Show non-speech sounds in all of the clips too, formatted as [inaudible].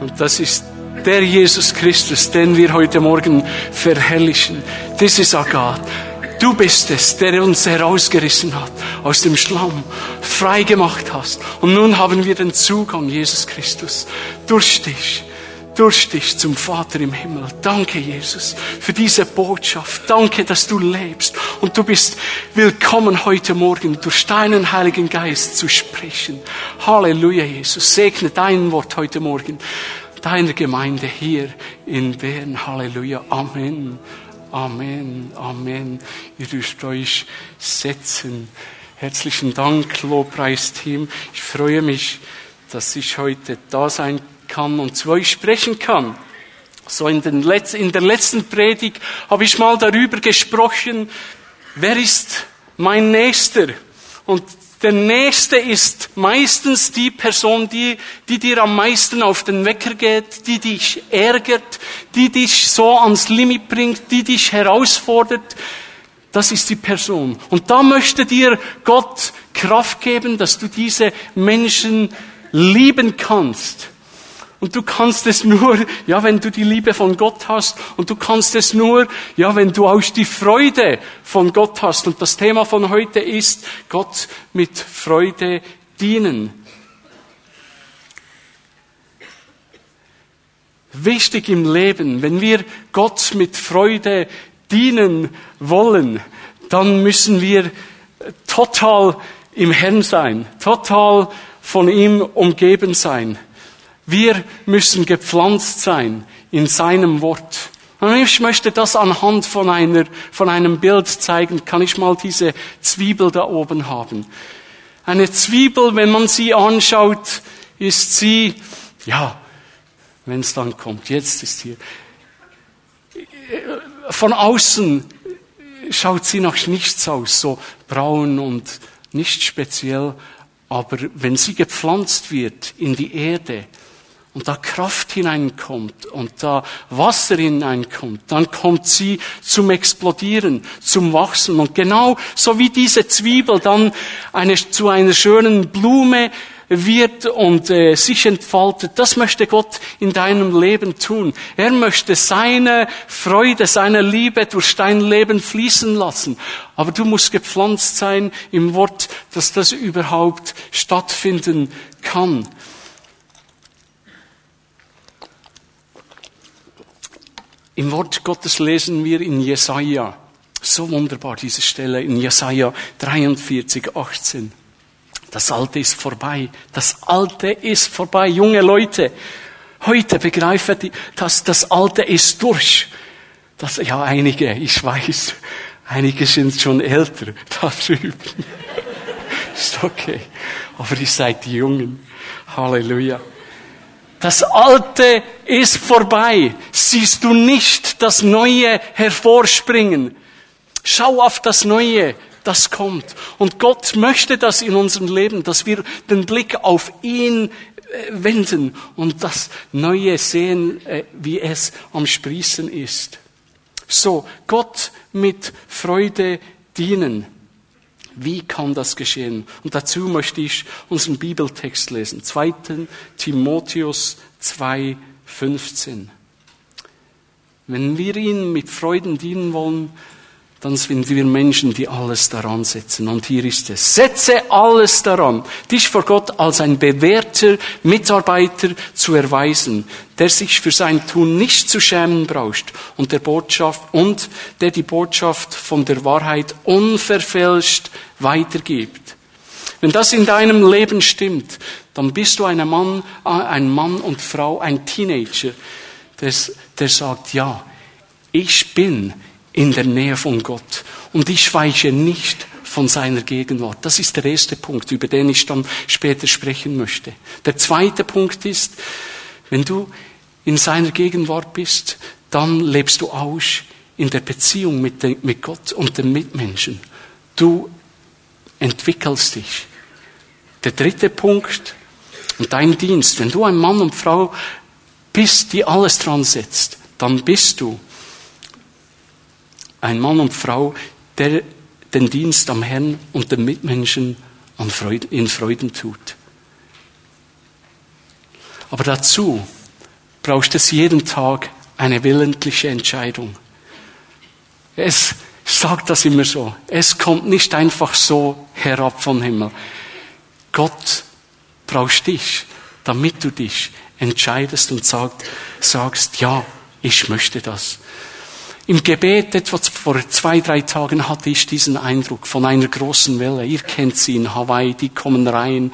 Und das ist der Jesus Christus, den wir heute Morgen verherrlichen. This is our God. Du bist es, der uns herausgerissen hat aus dem Schlamm, frei gemacht hast. Und nun haben wir den Zugang, Jesus Christus, durch dich durch dich zum Vater im Himmel. Danke, Jesus, für diese Botschaft. Danke, dass du lebst. Und du bist willkommen heute Morgen durch deinen Heiligen Geist zu sprechen. Halleluja, Jesus. Segne dein Wort heute Morgen deiner Gemeinde hier in Bern. Halleluja. Amen. Amen. Amen. Ihr dürft euch setzen. Herzlichen Dank, Lobpreisteam. Ich freue mich, dass ich heute da sein kann und zu euch sprechen kann. So in, Letz-, in der letzten Predigt habe ich mal darüber gesprochen, wer ist mein Nächster? Und der Nächste ist meistens die Person, die, die dir am meisten auf den Wecker geht, die dich ärgert, die dich so ans Limit bringt, die dich herausfordert. Das ist die Person. Und da möchte dir Gott Kraft geben, dass du diese Menschen lieben kannst. Und du kannst es nur, ja, wenn du die Liebe von Gott hast. Und du kannst es nur, ja, wenn du auch die Freude von Gott hast. Und das Thema von heute ist, Gott mit Freude dienen. Wichtig im Leben, wenn wir Gott mit Freude dienen wollen, dann müssen wir total im Herrn sein, total von ihm umgeben sein. Wir müssen gepflanzt sein in seinem Wort. Und ich möchte das anhand von, einer, von einem Bild zeigen. Kann ich mal diese Zwiebel da oben haben? Eine Zwiebel, wenn man sie anschaut, ist sie, ja, wenn es dann kommt, jetzt ist hier. Von außen schaut sie nach nichts aus, so braun und nicht speziell. Aber wenn sie gepflanzt wird in die Erde, und da Kraft hineinkommt und da Wasser hineinkommt, dann kommt sie zum Explodieren, zum Wachsen. Und genau so wie diese Zwiebel dann eine, zu einer schönen Blume wird und äh, sich entfaltet, das möchte Gott in deinem Leben tun. Er möchte seine Freude, seine Liebe durch dein Leben fließen lassen. Aber du musst gepflanzt sein im Wort, dass das überhaupt stattfinden kann. Im Wort Gottes lesen wir in Jesaja, so wunderbar diese Stelle, in Jesaja 43, 18. Das Alte ist vorbei. Das Alte ist vorbei. Junge Leute, heute begreifen die, dass das Alte ist durch. Das, ja, einige, ich weiß, einige sind schon älter [laughs] da drüben. ist okay. Aber ihr seid die Jungen. Halleluja. Das Alte ist vorbei. Siehst du nicht das Neue hervorspringen? Schau auf das Neue, das kommt. Und Gott möchte das in unserem Leben, dass wir den Blick auf ihn äh, wenden und das Neue sehen, äh, wie es am Sprießen ist. So, Gott mit Freude dienen. Wie kann das geschehen? Und dazu möchte ich unseren Bibeltext lesen. 2. Timotheus 2, 15. Wenn wir ihn mit Freuden dienen wollen, dann sind wir Menschen, die alles daran setzen. Und hier ist es. Setze alles daran, dich vor Gott als ein bewährter Mitarbeiter zu erweisen, der sich für sein Tun nicht zu schämen braucht und der Botschaft, und der die Botschaft von der Wahrheit unverfälscht weitergibt. Wenn das in deinem Leben stimmt, dann bist du ein Mann, ein Mann und Frau, ein Teenager, der, der sagt, ja, ich bin in der Nähe von Gott. Und ich weiche nicht von seiner Gegenwart. Das ist der erste Punkt, über den ich dann später sprechen möchte. Der zweite Punkt ist, wenn du in seiner Gegenwart bist, dann lebst du aus in der Beziehung mit, den, mit Gott und den Mitmenschen. Du entwickelst dich. Der dritte Punkt, und dein Dienst, wenn du ein Mann und Frau bist, die alles dran setzt, dann bist du ein Mann und Frau, der den Dienst am Herrn und den Mitmenschen und Freuden, in Freuden tut. Aber dazu brauchst es jeden Tag eine willentliche Entscheidung. Es sagt das immer so. Es kommt nicht einfach so herab vom Himmel. Gott brauchst dich, damit du dich entscheidest und sagt, sagst, ja, ich möchte das. Im Gebet, etwa vor zwei, drei Tagen, hatte ich diesen Eindruck von einer großen Welle. Ihr kennt sie in Hawaii, die kommen rein.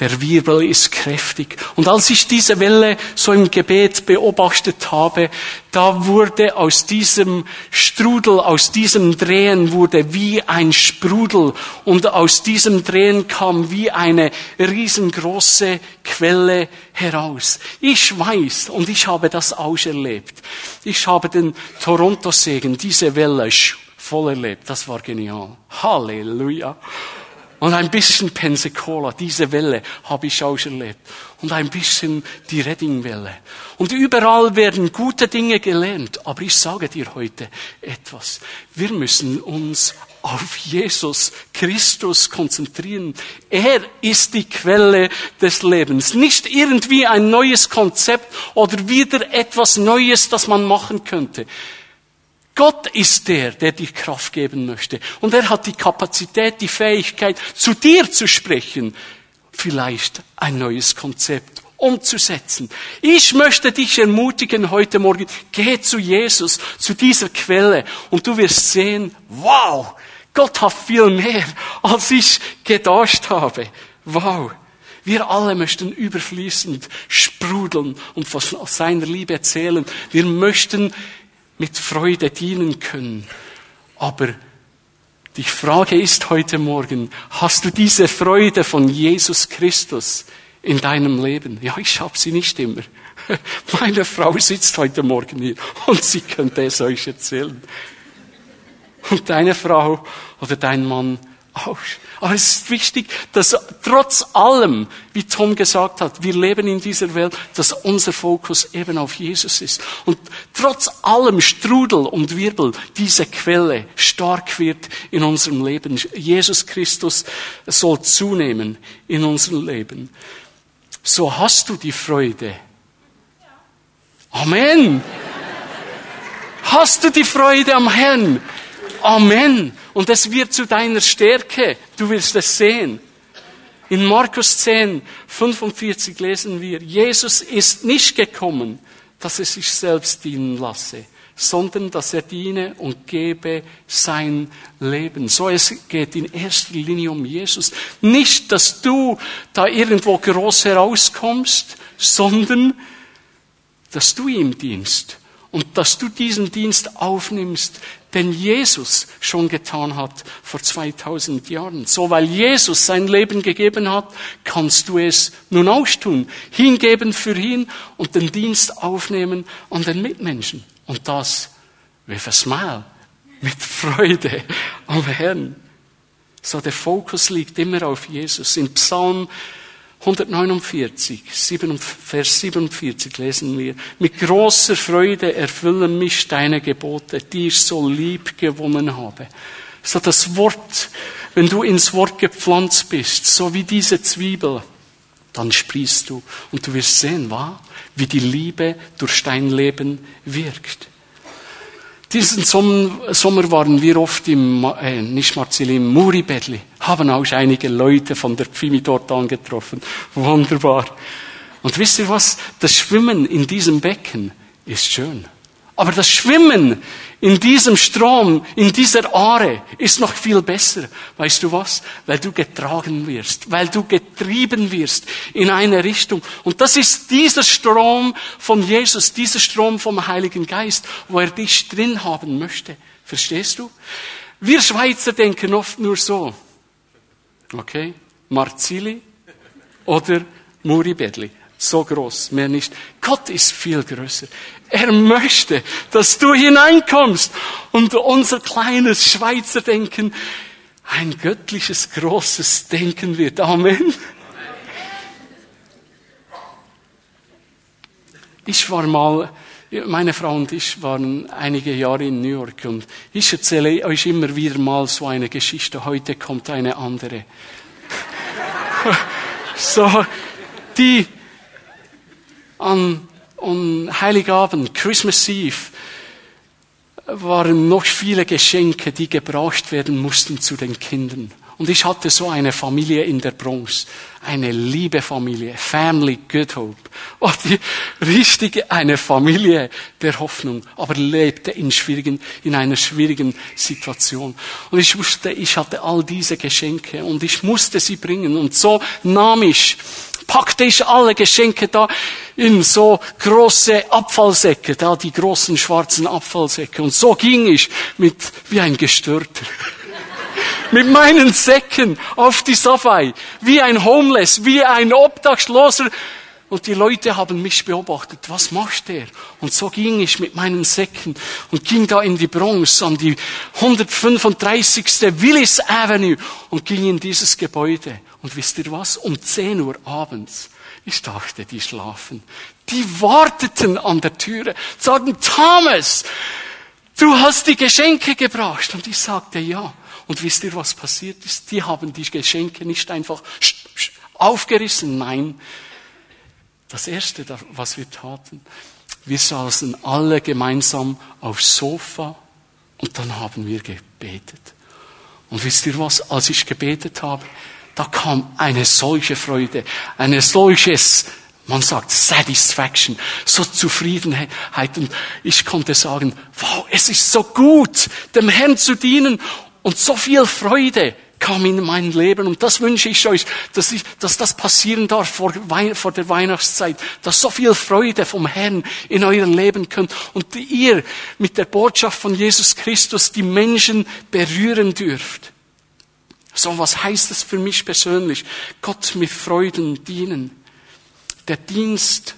Der Wirbel ist kräftig. Und als ich diese Welle so im Gebet beobachtet habe, da wurde aus diesem Strudel, aus diesem Drehen wurde wie ein Sprudel. Und aus diesem Drehen kam wie eine riesengroße Quelle heraus. Ich weiß, und ich habe das auserlebt. Ich habe den Toronto-Segen, diese Welle voll erlebt. Das war genial. Halleluja. Und ein bisschen Pensacola, diese Welle habe ich auch erlebt. Und ein bisschen die Reddingwelle. Und überall werden gute Dinge gelernt. Aber ich sage dir heute etwas. Wir müssen uns auf Jesus Christus konzentrieren. Er ist die Quelle des Lebens. Nicht irgendwie ein neues Konzept oder wieder etwas Neues, das man machen könnte. Gott ist der, der dir Kraft geben möchte. Und er hat die Kapazität, die Fähigkeit, zu dir zu sprechen. Vielleicht ein neues Konzept umzusetzen. Ich möchte dich ermutigen heute Morgen, geh zu Jesus, zu dieser Quelle und du wirst sehen, wow, Gott hat viel mehr, als ich gedacht habe. Wow. Wir alle möchten überfließend sprudeln und von seiner Liebe erzählen. Wir möchten mit Freude dienen können. Aber die Frage ist heute Morgen, hast du diese Freude von Jesus Christus in deinem Leben? Ja, ich habe sie nicht immer. [laughs] Meine Frau sitzt heute Morgen hier und sie könnte es euch erzählen. Und deine Frau oder dein Mann auch. Aber es ist wichtig, dass trotz allem, wie Tom gesagt hat, wir leben in dieser Welt, dass unser Fokus eben auf Jesus ist. Und trotz allem Strudel und Wirbel diese Quelle stark wird in unserem Leben. Jesus Christus soll zunehmen in unserem Leben. So hast du die Freude. Amen. Hast du die Freude am Herrn? Amen. Und es wird zu deiner Stärke. Du wirst es sehen. In Markus 10, 45 lesen wir, Jesus ist nicht gekommen, dass er sich selbst dienen lasse, sondern dass er diene und gebe sein Leben. So es geht in erster Linie um Jesus. Nicht, dass du da irgendwo groß herauskommst, sondern dass du ihm dienst und dass du diesen Dienst aufnimmst, den Jesus schon getan hat vor 2000 Jahren. So, weil Jesus sein Leben gegeben hat, kannst du es nun auch tun. Hingeben für ihn und den Dienst aufnehmen an den Mitmenschen. Und das with a smile, mit Freude am Herrn. So, der Fokus liegt immer auf Jesus. In Psalm 149, Vers 47 lesen wir, mit großer Freude erfüllen mich deine Gebote, die ich so lieb gewonnen habe. So das Wort, wenn du ins Wort gepflanzt bist, so wie diese Zwiebel, dann sprießt du und du wirst sehen, wa? wie die Liebe durch dein Leben wirkt. Diesen Sommer waren wir oft im, äh, nicht Marzili, im Muribedli, haben auch einige Leute von der Pfimi dort angetroffen. Wunderbar. Und wisst ihr was? Das Schwimmen in diesem Becken ist schön. Aber das Schwimmen in diesem Strom, in dieser Aare ist noch viel besser. Weißt du was? Weil du getragen wirst, weil du getrieben wirst in eine Richtung. Und das ist dieser Strom von Jesus, dieser Strom vom Heiligen Geist, wo er dich drin haben möchte. Verstehst du? Wir Schweizer denken oft nur so. Okay? Marzili oder Muribedli so groß, mehr nicht. Gott ist viel größer. Er möchte, dass du hineinkommst und unser kleines Schweizer Denken ein göttliches, großes Denken wird. Amen. Ich war mal, meine Frau und ich waren einige Jahre in New York und ich erzähle euch immer wieder mal so eine Geschichte. Heute kommt eine andere. [laughs] so, die an, an Heiligabend, Christmas Eve, waren noch viele Geschenke, die gebraucht werden mussten zu den Kindern. Und ich hatte so eine Familie in der Bronx, eine liebe Familie, Family Good Hope. Oh, die richtige, eine Familie der Hoffnung, aber lebte in schwierigen, in einer schwierigen Situation. Und ich wusste, ich hatte all diese Geschenke und ich musste sie bringen. Und so nahm ich, packte ich alle Geschenke da in so große Abfallsäcke, da die großen schwarzen Abfallsäcke. Und so ging ich mit, wie ein Gestörter [laughs] mit meinen Säcken auf die Safai, wie ein Homeless, wie ein Obdachloser. Und die Leute haben mich beobachtet, was macht der? Und so ging ich mit meinen Säcken und ging da in die Bronx an die 135. Willis Avenue und ging in dieses Gebäude. Und wisst ihr was? Um 10 Uhr abends. Ich dachte, die schlafen. Die warteten an der Türe, sagten, Thomas, du hast die Geschenke gebracht. Und ich sagte, ja. Und wisst ihr, was passiert ist? Die haben die Geschenke nicht einfach aufgerissen. Nein. Das erste, was wir taten, wir saßen alle gemeinsam aufs Sofa und dann haben wir gebetet. Und wisst ihr was? Als ich gebetet habe, da kam eine solche Freude, eine solches man sagt Satisfaction, so Zufriedenheit. Und ich konnte sagen, wow, es ist so gut, dem Herrn zu dienen. Und so viel Freude kam in mein Leben. Und das wünsche ich euch, dass, ich, dass das passieren darf vor, vor der Weihnachtszeit. Dass so viel Freude vom Herrn in euer Leben könnt. Und ihr mit der Botschaft von Jesus Christus die Menschen berühren dürft. So, was heißt das für mich persönlich? Gott mit Freuden dienen. Der Dienst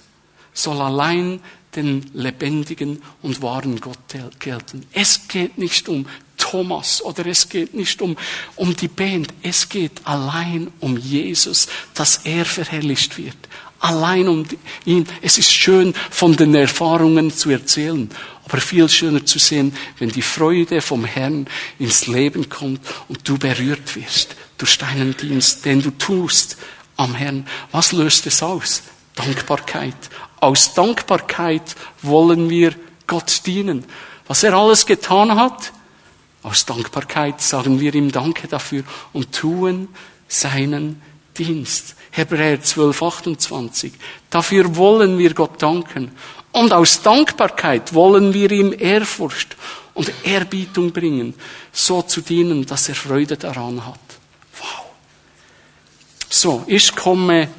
soll allein den lebendigen und wahren Gott gelten. Es geht nicht um Thomas oder es geht nicht um, um die Band. Es geht allein um Jesus, dass er verherrlicht wird. Allein um ihn. Es ist schön, von den Erfahrungen zu erzählen, aber viel schöner zu sehen, wenn die Freude vom Herrn ins Leben kommt und du berührt wirst durch deinen Dienst, den du tust am Herrn. Was löst es aus? Dankbarkeit. Aus Dankbarkeit wollen wir Gott dienen. Was er alles getan hat, aus Dankbarkeit sagen wir ihm Danke dafür und tun seinen Dienst. Hebräer 12, 28. Dafür wollen wir Gott danken. Und aus Dankbarkeit wollen wir ihm Ehrfurcht und Ehrbietung bringen, so zu dienen, dass er Freude daran hat. Wow. So, ich komme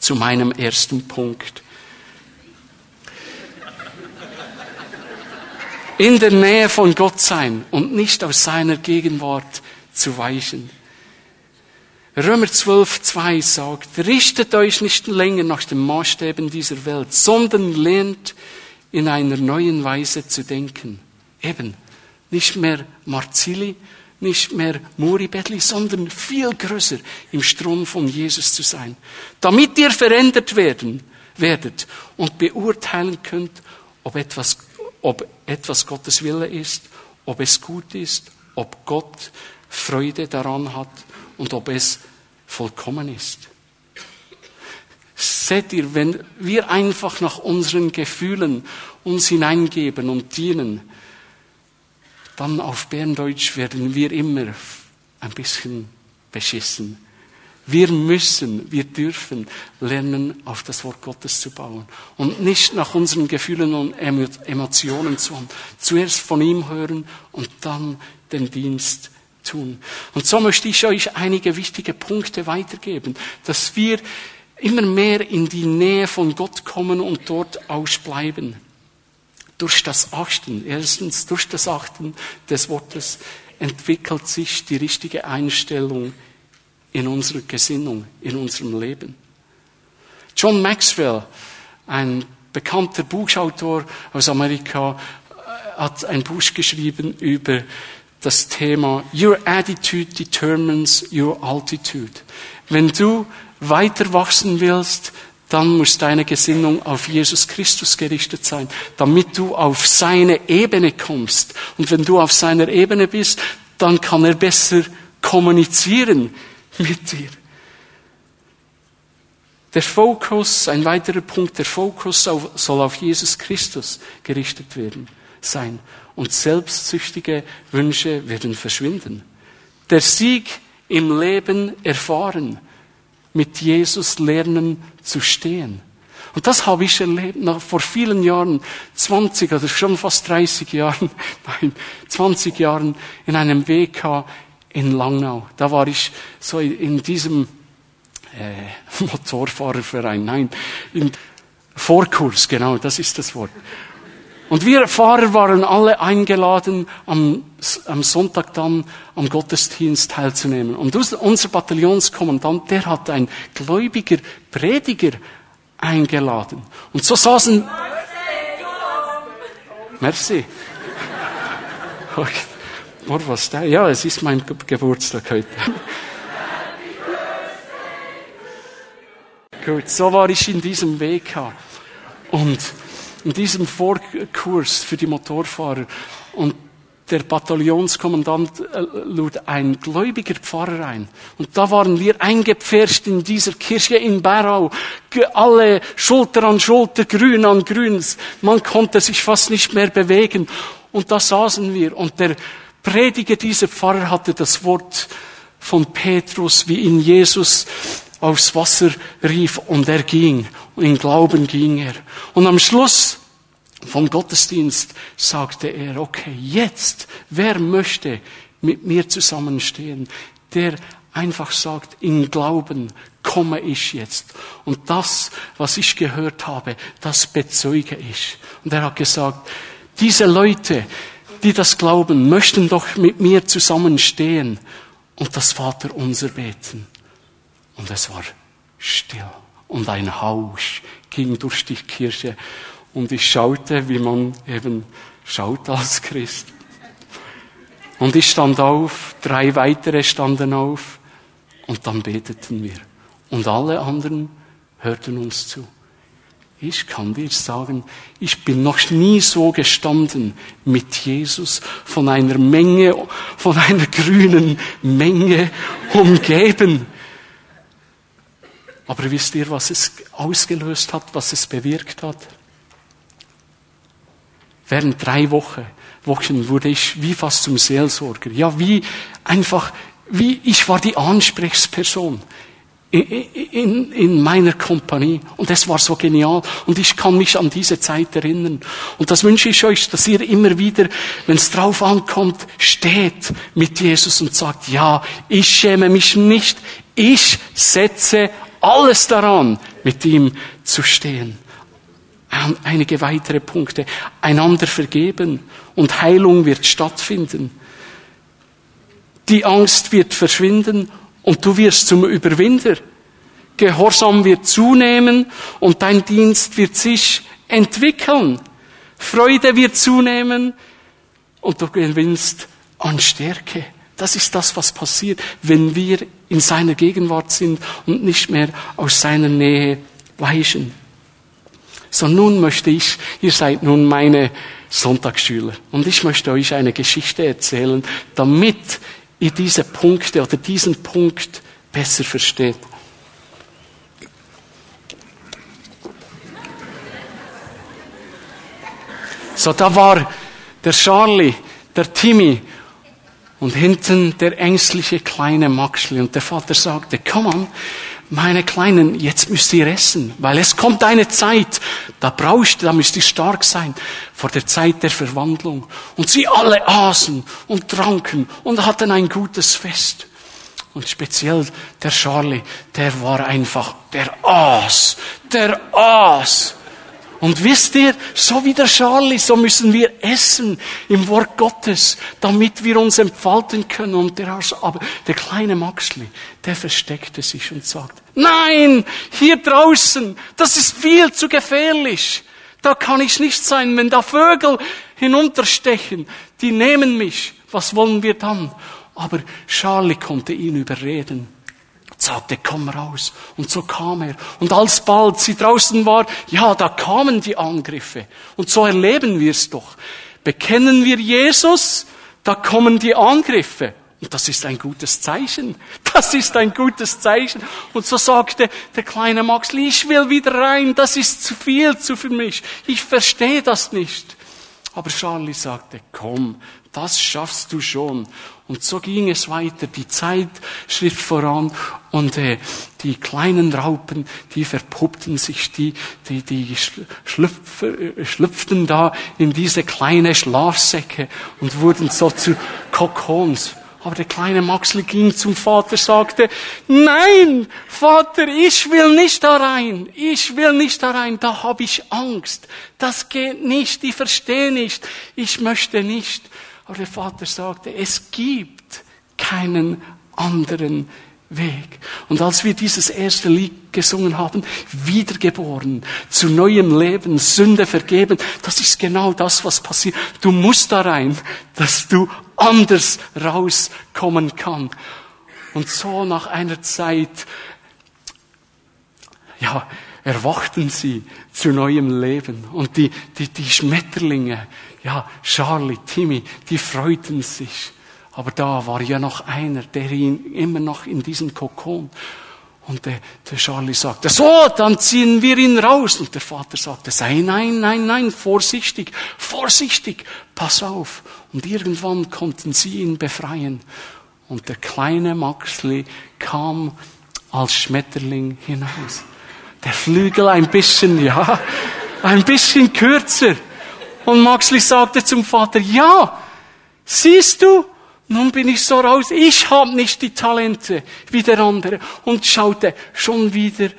zu meinem ersten Punkt. in der Nähe von Gott sein und nicht aus seiner Gegenwart zu weichen. Römer 12, 2 sagt, richtet euch nicht länger nach den Maßstäben dieser Welt, sondern lernt in einer neuen Weise zu denken. Eben, nicht mehr Marzili, nicht mehr Muribetli, sondern viel größer im Strom von Jesus zu sein. Damit ihr verändert werden, werdet und beurteilen könnt, ob etwas ob etwas Gottes Wille ist, ob es gut ist, ob Gott Freude daran hat und ob es vollkommen ist. Seht ihr, wenn wir einfach nach unseren Gefühlen uns hineingeben und dienen, dann auf Berndeutsch werden wir immer ein bisschen beschissen. Wir müssen, wir dürfen lernen, auf das Wort Gottes zu bauen. Und nicht nach unseren Gefühlen und Emotionen zu haben. Zuerst von ihm hören und dann den Dienst tun. Und so möchte ich euch einige wichtige Punkte weitergeben, dass wir immer mehr in die Nähe von Gott kommen und dort ausbleiben. Durch das Achten, erstens durch das Achten des Wortes entwickelt sich die richtige Einstellung in unserer Gesinnung, in unserem Leben. John Maxwell, ein bekannter Buchautor aus Amerika, hat ein Buch geschrieben über das Thema Your attitude determines your altitude. Wenn du weiter wachsen willst, dann muss deine Gesinnung auf Jesus Christus gerichtet sein, damit du auf seine Ebene kommst. Und wenn du auf seiner Ebene bist, dann kann er besser kommunizieren mit dir. Der Fokus, ein weiterer Punkt, der Fokus soll auf Jesus Christus gerichtet werden, sein. Und selbstsüchtige Wünsche werden verschwinden. Der Sieg im Leben erfahren, mit Jesus lernen zu stehen. Und das habe ich erlebt nach, vor vielen Jahren, 20 oder schon fast 30 Jahren, [laughs] nein, 20 Jahren in einem WK in Langnau. Da war ich so in diesem äh, [laughs] Motorfahrerverein, nein, im Vorkurs, genau, das ist das Wort. Und wir Fahrer waren alle eingeladen, am, am Sonntag dann am Gottesdienst teilzunehmen. Und unser Bataillonskommandant, der hat ein gläubiger Prediger eingeladen. Und so saßen... Merci. [laughs] Da? Ja, es ist mein Geburtstag heute. [laughs] Gut, so war ich in diesem WK. Und in diesem Vorkurs für die Motorfahrer. Und der Bataillonskommandant äh, lud ein gläubiger Pfarrer ein. Und da waren wir eingepfercht in dieser Kirche in Barau. Alle Schulter an Schulter, grün an grün. Man konnte sich fast nicht mehr bewegen. Und da saßen wir. Und der Prediger dieser Pfarrer hatte das Wort von Petrus, wie ihn Jesus aufs Wasser rief und er ging. Und in Glauben ging er. Und am Schluss vom Gottesdienst sagte er, okay, jetzt, wer möchte mit mir zusammenstehen, der einfach sagt, in Glauben komme ich jetzt. Und das, was ich gehört habe, das bezeuge ich. Und er hat gesagt, diese Leute, die das glauben, möchten doch mit mir zusammenstehen und das Vater unser beten. Und es war still und ein Hausch ging durch die Kirche und ich schaute, wie man eben schaut als Christ. Und ich stand auf, drei weitere standen auf und dann beteten wir. Und alle anderen hörten uns zu. Ich kann dir sagen, ich bin noch nie so gestanden mit Jesus von einer Menge, von einer grünen Menge umgeben. Aber wisst ihr, was es ausgelöst hat, was es bewirkt hat? Während drei Wochen, Wochen wurde ich wie fast zum Seelsorger. Ja, wie einfach, wie ich war die Ansprechperson in, in, in meiner Kompanie. Und es war so genial. Und ich kann mich an diese Zeit erinnern. Und das wünsche ich euch, dass ihr immer wieder, wenn es drauf ankommt, steht mit Jesus und sagt, ja, ich schäme mich nicht. Ich setze alles daran, mit ihm zu stehen. Einige weitere Punkte. Einander vergeben und Heilung wird stattfinden. Die Angst wird verschwinden und du wirst zum Überwinder. Gehorsam wird zunehmen und dein Dienst wird sich entwickeln. Freude wird zunehmen und du gewinnst an Stärke. Das ist das, was passiert, wenn wir in seiner Gegenwart sind und nicht mehr aus seiner Nähe weichen. So nun möchte ich, ihr seid nun meine Sonntagsschüler und ich möchte euch eine Geschichte erzählen, damit ihr diese Punkte oder diesen Punkt besser versteht. So, da war der Charlie, der Timmy und hinten der ängstliche kleine Maxli. Und der Vater sagte, komm an, meine Kleinen, jetzt müsst ihr essen, weil es kommt eine Zeit, da brauchst du, da müsst ihr stark sein, vor der Zeit der Verwandlung. Und sie alle aßen und tranken und hatten ein gutes Fest. Und speziell der Charlie, der war einfach, der aß, der aß. Und wisst ihr, so wie der Charlie, so müssen wir essen im Wort Gottes, damit wir uns entfalten können. Und der, aber der kleine Maxli, der versteckte sich und sagt, nein, hier draußen, das ist viel zu gefährlich. Da kann ich nicht sein, wenn da Vögel hinunterstechen, die nehmen mich. Was wollen wir dann? Aber Charlie konnte ihn überreden sagte, komm raus. Und so kam er. Und alsbald sie draußen war, ja, da kamen die Angriffe. Und so erleben wir es doch. Bekennen wir Jesus, da kommen die Angriffe. Und das ist ein gutes Zeichen. [laughs] Das ist ein gutes Zeichen. Und so sagte der kleine Maxli, ich will wieder rein, das ist zu viel zu für mich. Ich verstehe das nicht. Aber Charlie sagte, komm, das schaffst du schon. Und so ging es weiter. Die Zeit schritt voran und äh, die kleinen Raupen, die verpuppten sich, die, die, die schlüpf, äh, schlüpften da in diese kleine Schlafsäcke und wurden so zu Kokons. Aber der kleine Maxli ging zum Vater, sagte, nein, Vater, ich will nicht da rein, ich will nicht da rein, da habe ich Angst, das geht nicht, ich verstehe nicht, ich möchte nicht. Aber der Vater sagte, es gibt keinen anderen Weg. Und als wir dieses erste Lied gesungen haben, wiedergeboren, zu neuem Leben, Sünde vergeben, das ist genau das, was passiert. Du musst da rein, dass du anders rauskommen kann. Und so nach einer Zeit, ja, erwachten sie zu neuem Leben. Und die, die, die Schmetterlinge, ja, Charlie, Timmy, die freuten sich. Aber da war ja noch einer, der ihn immer noch in diesem Kokon. Und der, der Charlie sagte, so, dann ziehen wir ihn raus. Und der Vater sagte, sei nein, nein, nein, vorsichtig, vorsichtig, pass auf. Und irgendwann konnten sie ihn befreien. Und der kleine Maxli kam als Schmetterling hinaus. Der Flügel ein bisschen, ja, ein bisschen kürzer. Und Maxli sagte zum Vater, ja, siehst du, nun bin ich so raus, ich habe nicht die Talente wie der andere. Und schaute schon wieder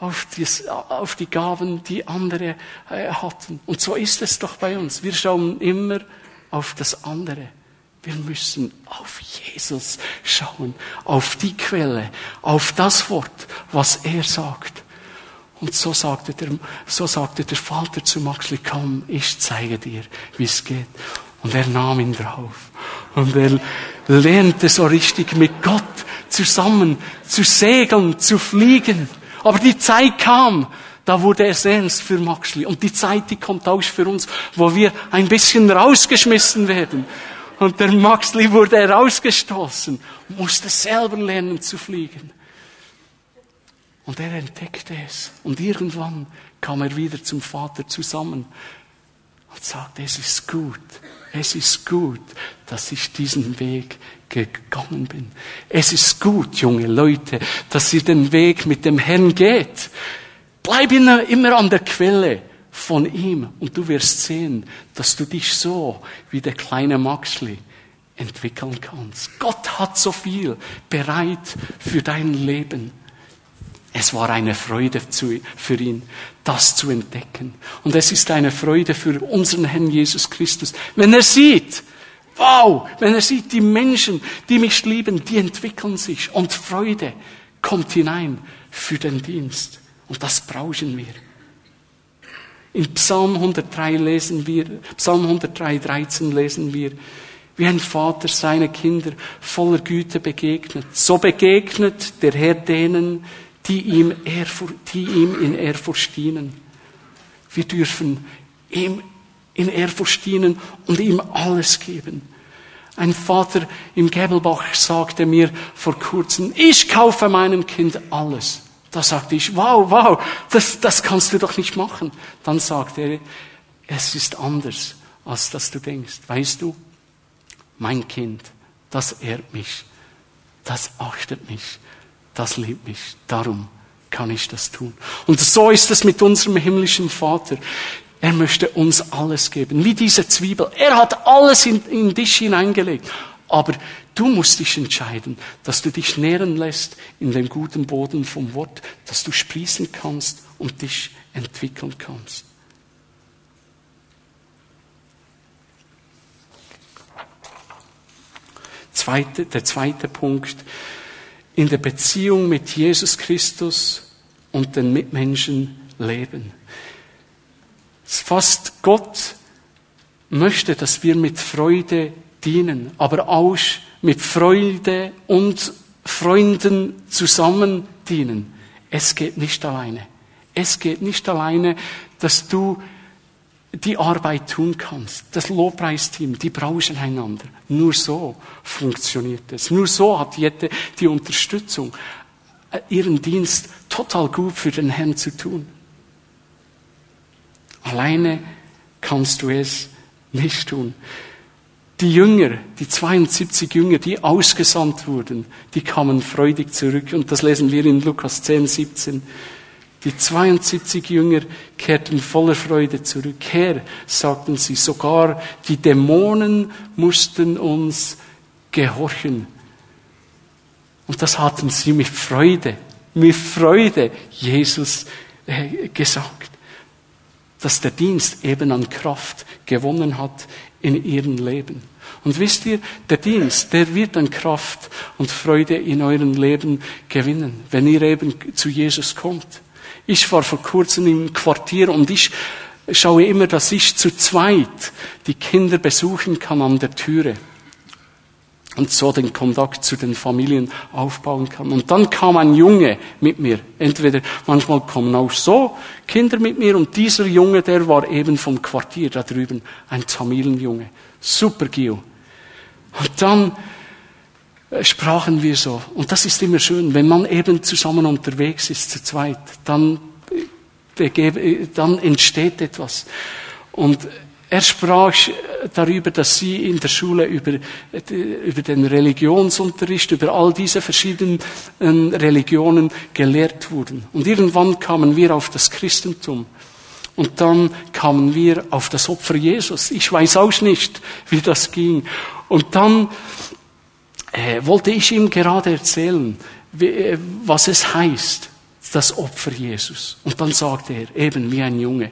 auf die, auf die Gaben, die andere äh, hatten. Und so ist es doch bei uns. Wir schauen immer auf das andere. Wir müssen auf Jesus schauen, auf die Quelle, auf das Wort, was er sagt. Und so sagte der, so sagte der Vater zu Maxli, komm, ich zeige dir, wie es geht. Und er nahm ihn drauf. Und er lernte so richtig mit Gott zusammen zu segeln, zu fliegen. Aber die Zeit kam, da wurde es ernst für Maxli. Und die Zeit, die kommt auch für uns, wo wir ein bisschen rausgeschmissen werden. Und der Maxli wurde herausgestoßen, musste selber lernen zu fliegen. Und er entdeckte es. Und irgendwann kam er wieder zum Vater zusammen und sagte, es ist gut, es ist gut, dass ich diesen Weg gegangen bin. Es ist gut, junge Leute, dass ihr den Weg mit dem Herrn geht. Bleib immer an der Quelle von ihm und du wirst sehen, dass du dich so wie der kleine Maxli entwickeln kannst. Gott hat so viel bereit für dein Leben. Es war eine Freude für ihn, das zu entdecken. Und es ist eine Freude für unseren Herrn Jesus Christus, wenn er sieht, wow, wenn er sieht, die Menschen, die mich lieben, die entwickeln sich und Freude kommt hinein für den Dienst. Und das brauchen wir. In Psalm 103 lesen wir, Psalm 103, 13 lesen wir, wie ein Vater seine Kinder voller Güte begegnet. So begegnet der Herr denen, die ihm, Ehrfurcht, die ihm in Ehrfurcht dienen. Wir dürfen ihm in Ehrfurcht dienen und ihm alles geben. Ein Vater im Gebelbach sagte mir vor kurzem, ich kaufe meinem Kind alles. Da sagte ich, wow, wow, das, das kannst du doch nicht machen. Dann sagte er, es ist anders, als dass du denkst. Weißt du, mein Kind, das ehrt mich, das achtet mich, das liebt mich. Darum kann ich das tun. Und so ist es mit unserem himmlischen Vater. Er möchte uns alles geben, wie diese Zwiebel. Er hat alles in, in dich hineingelegt. Aber du musst dich entscheiden, dass du dich nähren lässt in dem guten Boden vom Wort, dass du sprießen kannst und dich entwickeln kannst. Zweite, der zweite Punkt, in der Beziehung mit Jesus Christus und den Mitmenschen leben. Fast Gott möchte, dass wir mit Freude dienen, aber auch mit Freude und Freunden zusammen dienen. Es geht nicht alleine. Es geht nicht alleine, dass du die Arbeit tun kannst. Das Lobpreisteam, die brauchen einander. Nur so funktioniert es. Nur so hat Jette die Unterstützung, äh, ihren Dienst total gut für den Herrn zu tun. Alleine kannst du es nicht tun. Die Jünger, die 72 Jünger, die ausgesandt wurden, die kamen freudig zurück. Und das lesen wir in Lukas 10, 17. Die 72 Jünger kehrten voller Freude zurück. Herr, sagten sie, sogar die Dämonen mussten uns gehorchen. Und das hatten sie mit Freude, mit Freude Jesus äh, gesagt, dass der Dienst eben an Kraft gewonnen hat in ihrem Leben. Und wisst ihr, der Dienst, der wird an Kraft und Freude in eurem Leben gewinnen, wenn ihr eben zu Jesus kommt. Ich war vor kurzem im Quartier und ich schaue immer, dass ich zu zweit die Kinder besuchen kann an der Türe und so den Kontakt zu den Familien aufbauen kann. Und dann kam ein Junge mit mir. Entweder manchmal kommen auch so Kinder mit mir und dieser Junge, der war eben vom Quartier da drüben, ein Tamilenjunge. Super Gio. Und dann sprachen wir so. Und das ist immer schön, wenn man eben zusammen unterwegs ist, zu zweit, dann, äh, dann entsteht etwas. Und er sprach darüber, dass sie in der Schule über, über den Religionsunterricht, über all diese verschiedenen Religionen gelehrt wurden. Und irgendwann kamen wir auf das Christentum. Und dann kamen wir auf das Opfer Jesus. Ich weiß auch nicht, wie das ging. Und dann äh, wollte ich ihm gerade erzählen, wie, äh, was es heißt, das Opfer Jesus. Und dann sagte er, eben wie ein Junge,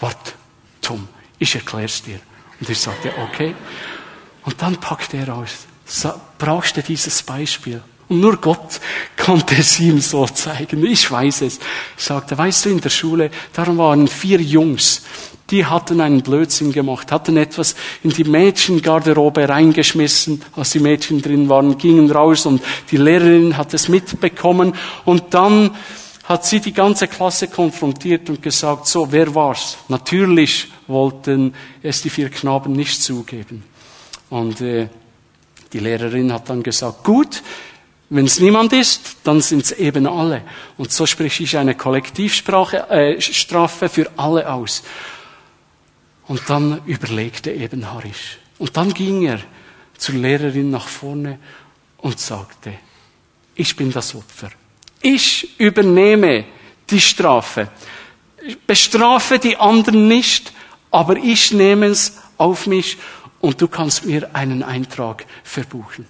wart, Tom, ich erkläre es dir. Und ich sagte, okay. Und dann packte er aus, brauchst du dieses Beispiel? Und nur Gott [laughs] konnte es ihm so zeigen. Ich weiß es. Ich sagte, weißt du, in der Schule, darum waren vier Jungs, die hatten einen Blödsinn gemacht, hatten etwas in die Mädchengarderobe reingeschmissen, als die Mädchen drin waren, gingen raus und die Lehrerin hat es mitbekommen und dann hat sie die ganze Klasse konfrontiert und gesagt, so, wer war's? Natürlich wollten es die vier Knaben nicht zugeben. Und äh, die Lehrerin hat dann gesagt, gut, wenn es niemand ist, dann sind es eben alle. Und so spreche ich eine Kollektivsprache, äh, für alle aus. Und dann überlegte eben Harish. Und dann ging er zur Lehrerin nach vorne und sagte, ich bin das Opfer. Ich übernehme die Strafe. Bestrafe die anderen nicht, aber ich nehme es auf mich und du kannst mir einen Eintrag verbuchen.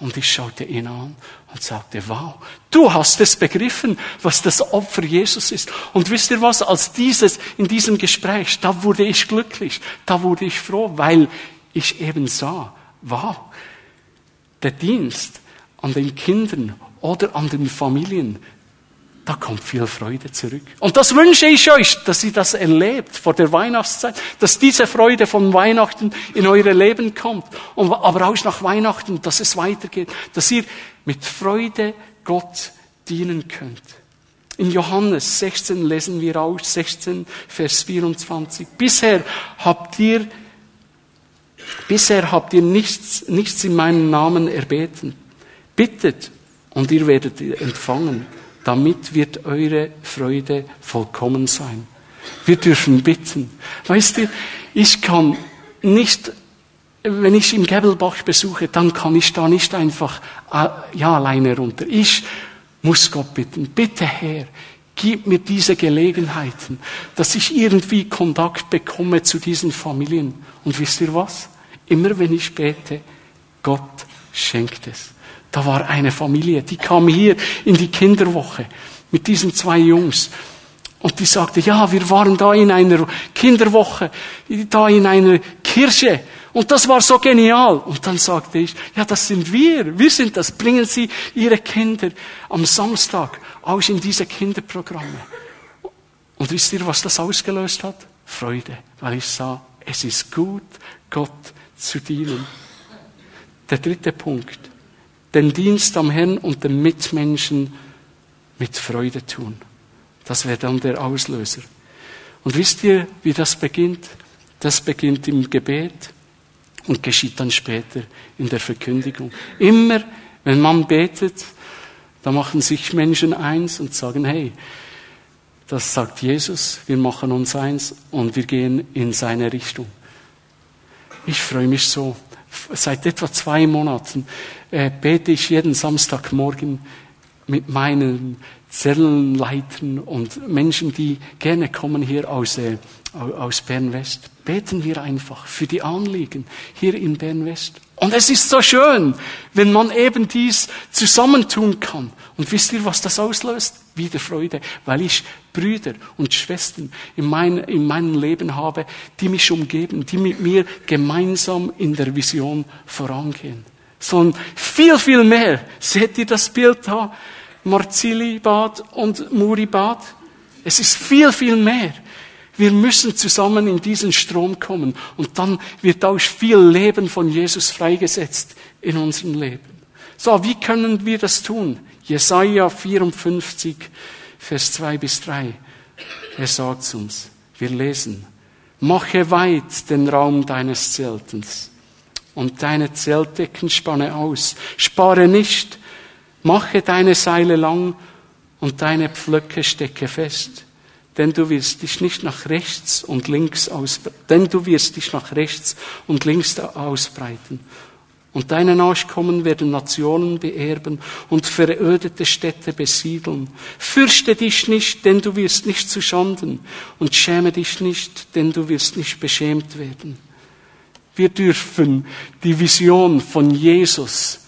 Und ich schaute ihn an und sagte, wow, du hast es begriffen, was das Opfer Jesus ist. Und wisst ihr was, als dieses, in diesem Gespräch, da wurde ich glücklich, da wurde ich froh, weil ich eben sah, wow, der Dienst an den Kindern oder an den Familien, da kommt viel Freude zurück. Und das wünsche ich euch, dass ihr das erlebt vor der Weihnachtszeit, dass diese Freude von Weihnachten in eure Leben kommt, und, aber auch nach Weihnachten, dass es weitergeht, dass ihr mit Freude Gott dienen könnt. In Johannes 16 lesen wir auch 16, Vers 24. Bisher habt ihr, bisher habt ihr nichts, nichts in meinem Namen erbeten. Bittet und ihr werdet empfangen. Damit wird eure Freude vollkommen sein. Wir dürfen bitten. Weißt du, ich kann nicht, wenn ich im Gebelbach besuche, dann kann ich da nicht einfach äh, ja alleine runter. Ich muss Gott bitten. Bitte Herr, gib mir diese Gelegenheiten, dass ich irgendwie Kontakt bekomme zu diesen Familien. Und wisst ihr was? Immer wenn ich bete, Gott schenkt es. Da war eine Familie, die kam hier in die Kinderwoche mit diesen zwei Jungs. Und die sagte, ja, wir waren da in einer Kinderwoche, da in einer Kirche. Und das war so genial. Und dann sagte ich, ja, das sind wir. Wir sind das. Bringen Sie Ihre Kinder am Samstag aus in diese Kinderprogramme. Und wisst ihr, was das ausgelöst hat? Freude. Weil ich sah, es ist gut, Gott zu dienen. Der dritte Punkt den Dienst am Herrn und den Mitmenschen mit Freude tun. Das wäre dann der Auslöser. Und wisst ihr, wie das beginnt? Das beginnt im Gebet und geschieht dann später in der Verkündigung. Immer, wenn man betet, da machen sich Menschen eins und sagen, hey, das sagt Jesus, wir machen uns eins und wir gehen in seine Richtung. Ich freue mich so. Seit etwa zwei Monaten äh, bete ich jeden Samstagmorgen mit meinen Zellenleitern und Menschen, die gerne kommen hier aus, äh, aus Bern-West. Beten wir einfach für die Anliegen hier in Bern-West. Und es ist so schön, wenn man eben dies zusammentun kann. Und wisst ihr, was das auslöst? Wieder Freude, weil ich Brüder und Schwestern in, mein, in meinem Leben habe, die mich umgeben, die mit mir gemeinsam in der Vision vorangehen. So viel, viel mehr. Seht ihr das Bild da? Marzili-Bad und Muri-Bad. Es ist viel, viel mehr. Wir müssen zusammen in diesen Strom kommen und dann wird auch viel Leben von Jesus freigesetzt in unserem Leben. So, wie können wir das tun? Jesaja 54, Vers 2 bis 3. Er sagt uns, wir lesen, mache weit den Raum deines Zeltens und deine Zeltdecken spanne aus. Spare nicht, Mache deine Seile lang und deine Pflöcke stecke fest, denn du wirst dich nicht nach rechts und links aus, denn du wirst dich nach rechts und links ausbreiten. Und deine Nachkommen werden Nationen beerben und verödete Städte besiedeln. Fürchte dich nicht, denn du wirst nicht zu Schanden. Und schäme dich nicht, denn du wirst nicht beschämt werden. Wir dürfen die Vision von Jesus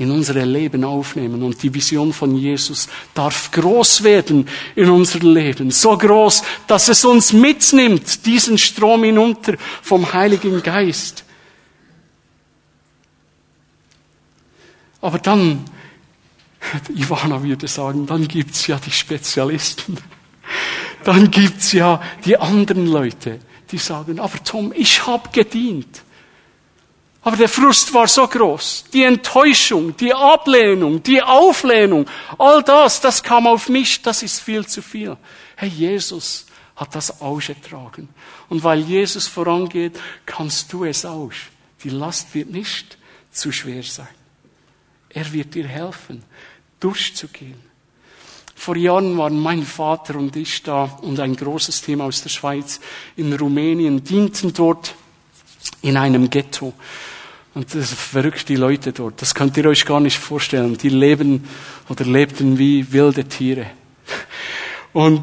in unsere Leben aufnehmen. Und die Vision von Jesus darf groß werden in unser Leben. So groß, dass es uns mitnimmt, diesen Strom hinunter vom Heiligen Geist. Aber dann, Ivana würde sagen, dann gibt's ja die Spezialisten. Dann gibt's ja die anderen Leute, die sagen, aber Tom, ich habe gedient. Aber der Frust war so groß. Die Enttäuschung, die Ablehnung, die Auflehnung, all das, das kam auf mich, das ist viel zu viel. Hey, Jesus hat das ausgetragen. Und weil Jesus vorangeht, kannst du es auch. Die Last wird nicht zu schwer sein. Er wird dir helfen, durchzugehen. Vor Jahren waren mein Vater und ich da und ein großes Team aus der Schweiz in Rumänien, dienten dort in einem Ghetto. Und das sind verrückte Leute dort. Das könnt ihr euch gar nicht vorstellen. Die leben oder lebten wie wilde Tiere. Und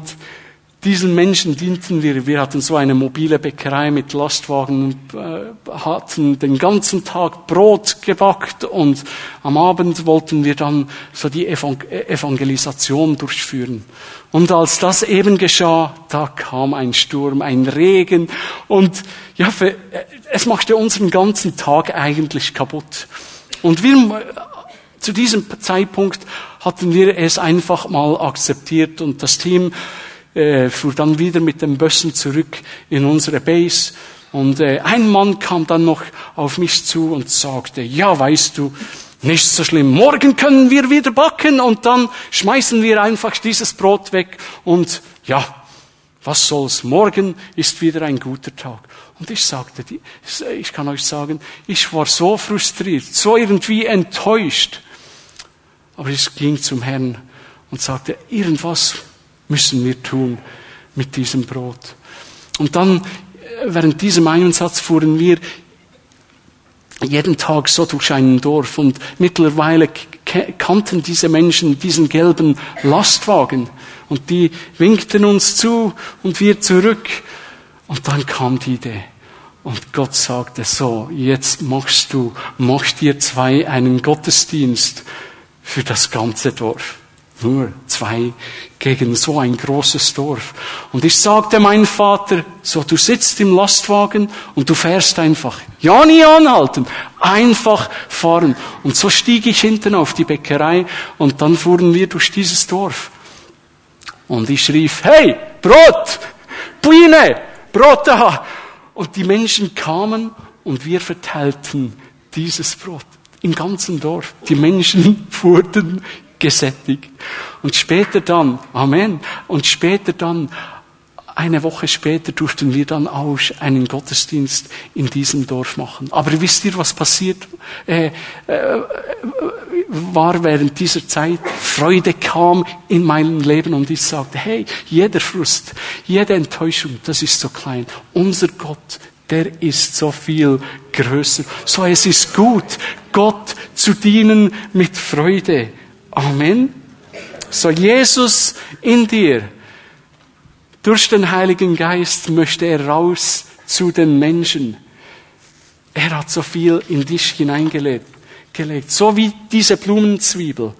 diesen Menschen dienten wir. Wir hatten so eine mobile Bäckerei mit Lastwagen äh, hatten den ganzen Tag Brot gebackt und am Abend wollten wir dann so die Evangelisation durchführen. Und als das eben geschah, da kam ein Sturm, ein Regen und ja, für, es machte unseren ganzen Tag eigentlich kaputt. Und wir, zu diesem Zeitpunkt hatten wir es einfach mal akzeptiert und das Team äh, fuhr dann wieder mit den Bössen zurück in unsere Base. Und äh, ein Mann kam dann noch auf mich zu und sagte, ja, weißt du, nicht so schlimm. Morgen können wir wieder backen und dann schmeißen wir einfach dieses Brot weg und ja, was soll's? Morgen ist wieder ein guter Tag. Und ich sagte, ich kann euch sagen, ich war so frustriert, so irgendwie enttäuscht. Aber ich ging zum Herrn und sagte, irgendwas müssen wir tun mit diesem Brot. Und dann, während diesem Einsatz fuhren wir jeden Tag so durch ein Dorf und mittlerweile kannten diese Menschen diesen gelben Lastwagen und die winkten uns zu und wir zurück und dann kam die Idee und Gott sagte so, jetzt machst du, machst dir zwei einen Gottesdienst für das ganze Dorf. Nur zwei gegen so ein großes Dorf. Und ich sagte mein Vater, so du sitzt im Lastwagen und du fährst einfach. Ja, nie anhalten. Einfach fahren. Und so stieg ich hinten auf die Bäckerei und dann fuhren wir durch dieses Dorf. Und ich rief, hey, Brot! Buine! Brot da! Und die Menschen kamen und wir verteilten dieses Brot im ganzen Dorf. Die Menschen [laughs] wurden gesättigt. Und später dann, Amen, und später dann eine Woche später durften wir dann auch einen Gottesdienst in diesem Dorf machen. Aber wisst ihr, was passiert äh, äh, war während dieser Zeit? Freude kam in mein Leben und ich sagte, hey, jeder Frust, jede Enttäuschung, das ist so klein. Unser Gott, der ist so viel größer. So, es ist gut, Gott zu dienen mit Freude. Amen. So, Jesus in dir, durch den Heiligen Geist möchte er raus zu den Menschen. Er hat so viel in dich hineingelegt. Gelegt. So wie diese Blumenzwiebel.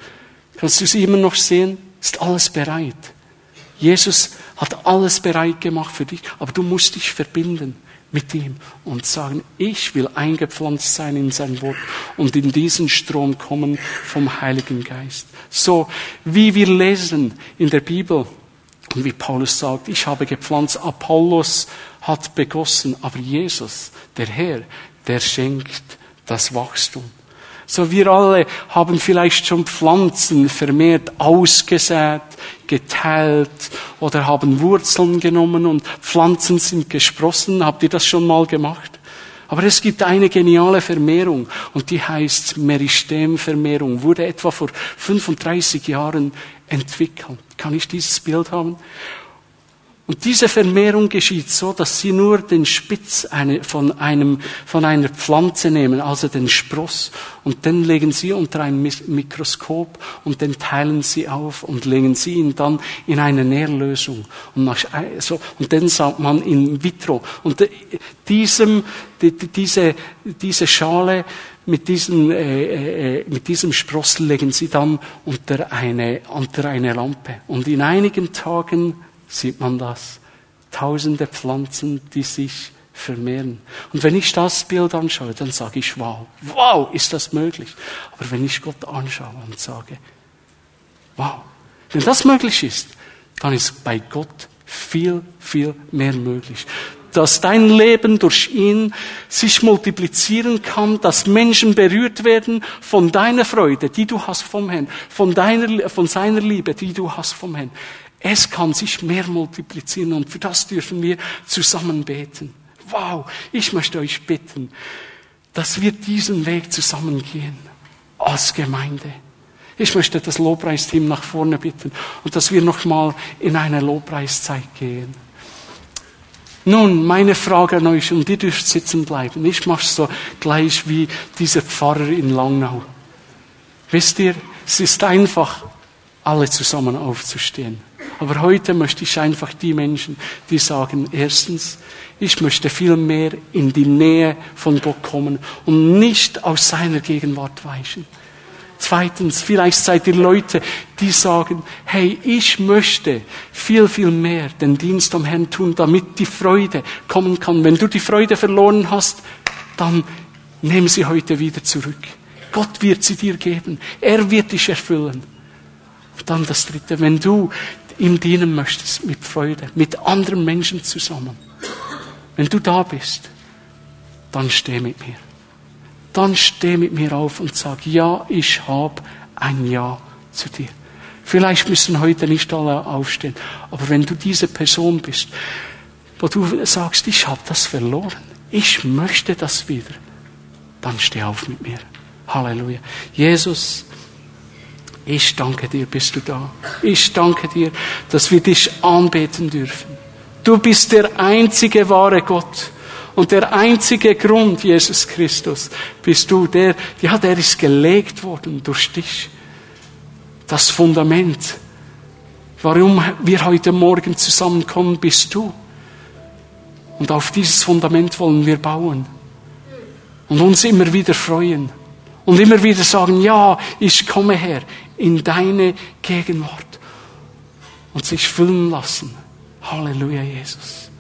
Kannst du sie immer noch sehen? Ist alles bereit. Jesus hat alles bereit gemacht für dich, aber du musst dich verbinden mit ihm und sagen, ich will eingepflanzt sein in sein Wort und in diesen Strom kommen vom Heiligen Geist. So wie wir lesen in der Bibel und wie Paulus sagt, ich habe gepflanzt, Apollos hat begossen, aber Jesus, der Herr, der schenkt das Wachstum. So wir alle haben vielleicht schon Pflanzen vermehrt ausgesät, geteilt oder haben Wurzeln genommen und Pflanzen sind gesprossen. Habt ihr das schon mal gemacht? Aber es gibt eine geniale Vermehrung und die heißt Meristem-Vermehrung. Wurde etwa vor 35 Jahren entwickelt. Kann ich dieses Bild haben? Und diese Vermehrung geschieht so, dass sie nur den Spitz von, einem, von einer Pflanze nehmen, also den Spross, und den legen sie unter ein Mikroskop und den teilen sie auf und legen sie ihn dann in eine Nährlösung. Und, nach, so, und den sagt man in vitro. Und diesem, die, diese, diese Schale mit diesem, äh, äh, mit diesem Spross legen sie dann unter eine, unter eine Lampe. Und in einigen Tagen sieht man das. Tausende Pflanzen, die sich vermehren. Und wenn ich das Bild anschaue, dann sage ich, wow, wow, ist das möglich. Aber wenn ich Gott anschaue und sage, wow, wenn das möglich ist, dann ist bei Gott viel, viel mehr möglich. Dass dein Leben durch ihn sich multiplizieren kann, dass Menschen berührt werden von deiner Freude, die du hast vom Herrn, von deiner, von seiner Liebe, die du hast vom Herrn. Es kann sich mehr multiplizieren und für das dürfen wir zusammen beten. Wow, ich möchte euch bitten, dass wir diesen Weg zusammen gehen als Gemeinde. Ich möchte das Lobpreisteam nach vorne bitten und dass wir nochmal in eine Lobpreiszeit gehen. Nun, meine Frage an euch, und ihr dürft sitzen bleiben. Ich mache so gleich wie dieser Pfarrer in Langnau. Wisst ihr, es ist einfach, alle zusammen aufzustehen. Aber heute möchte ich einfach die Menschen, die sagen, erstens, ich möchte viel mehr in die Nähe von Gott kommen und nicht aus seiner Gegenwart weichen. Zweitens, vielleicht seid ihr Leute, die sagen, hey, ich möchte viel, viel mehr den Dienst am Herrn tun, damit die Freude kommen kann. Wenn du die Freude verloren hast, dann nimm sie heute wieder zurück. Gott wird sie dir geben. Er wird dich erfüllen. Und dann das Dritte, wenn du ihm dienen möchtest mit Freude, mit anderen Menschen zusammen, wenn du da bist, dann steh mit mir. Dann steh mit mir auf und sag, ja, ich habe ein Ja zu dir. Vielleicht müssen heute nicht alle aufstehen, aber wenn du diese Person bist, wo du sagst, ich habe das verloren, ich möchte das wieder, dann steh auf mit mir. Halleluja. Jesus, ich danke dir, bist du da. Ich danke dir, dass wir dich anbeten dürfen. Du bist der einzige wahre Gott. Und der einzige Grund, Jesus Christus, bist du, der, ja, der ist gelegt worden durch dich. Das Fundament, warum wir heute Morgen zusammenkommen, bist du. Und auf dieses Fundament wollen wir bauen. Und uns immer wieder freuen. Und immer wieder sagen, ja, ich komme her in deine Gegenwart. Und sich füllen lassen. Halleluja, Jesus.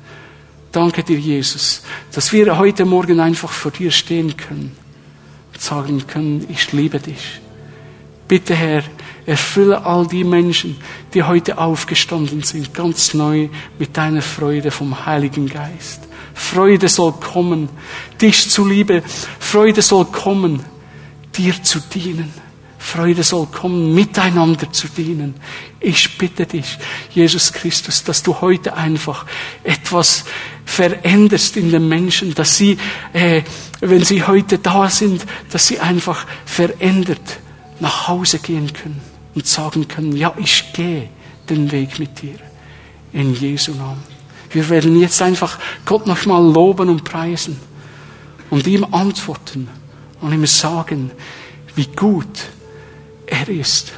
Danke dir, Jesus, dass wir heute Morgen einfach vor dir stehen können und sagen können, ich liebe dich. Bitte, Herr, erfülle all die Menschen, die heute aufgestanden sind, ganz neu mit deiner Freude vom Heiligen Geist. Freude soll kommen, dich zu liebe. Freude soll kommen, dir zu dienen. Freude soll kommen, miteinander zu dienen. Ich bitte dich, Jesus Christus, dass du heute einfach etwas veränderst in den Menschen, dass sie, äh, wenn sie heute da sind, dass sie einfach verändert nach Hause gehen können und sagen können, ja, ich gehe den Weg mit dir. In Jesu Namen. Wir werden jetzt einfach Gott nochmal loben und preisen und ihm antworten und ihm sagen, wie gut er ist